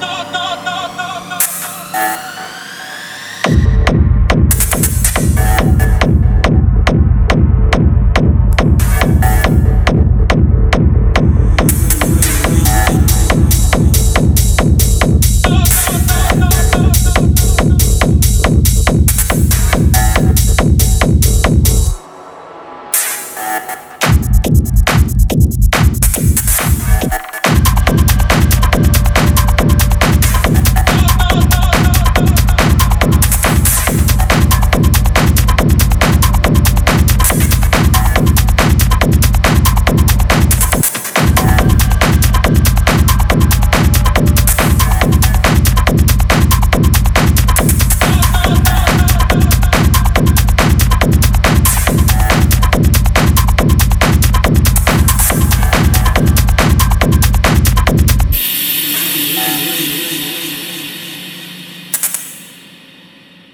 no, no.